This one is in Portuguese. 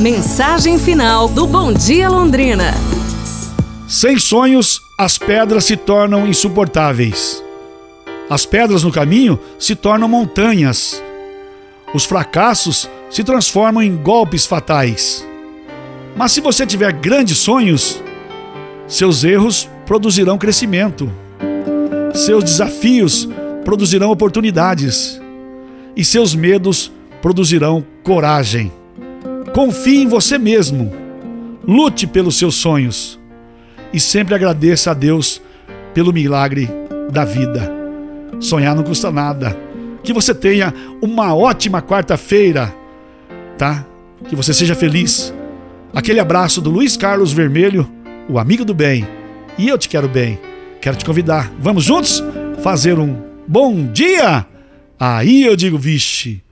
Mensagem final do Bom Dia Londrina. Sem sonhos, as pedras se tornam insuportáveis. As pedras no caminho se tornam montanhas. Os fracassos se transformam em golpes fatais. Mas se você tiver grandes sonhos, seus erros produzirão crescimento. Seus desafios produzirão oportunidades. E seus medos produzirão coragem. Confie em você mesmo. Lute pelos seus sonhos. E sempre agradeça a Deus pelo milagre da vida. Sonhar não custa nada. Que você tenha uma ótima quarta-feira, tá? Que você seja feliz. Aquele abraço do Luiz Carlos Vermelho, o amigo do bem. E eu te quero bem. Quero te convidar. Vamos juntos fazer um bom dia? Aí eu digo, vixe.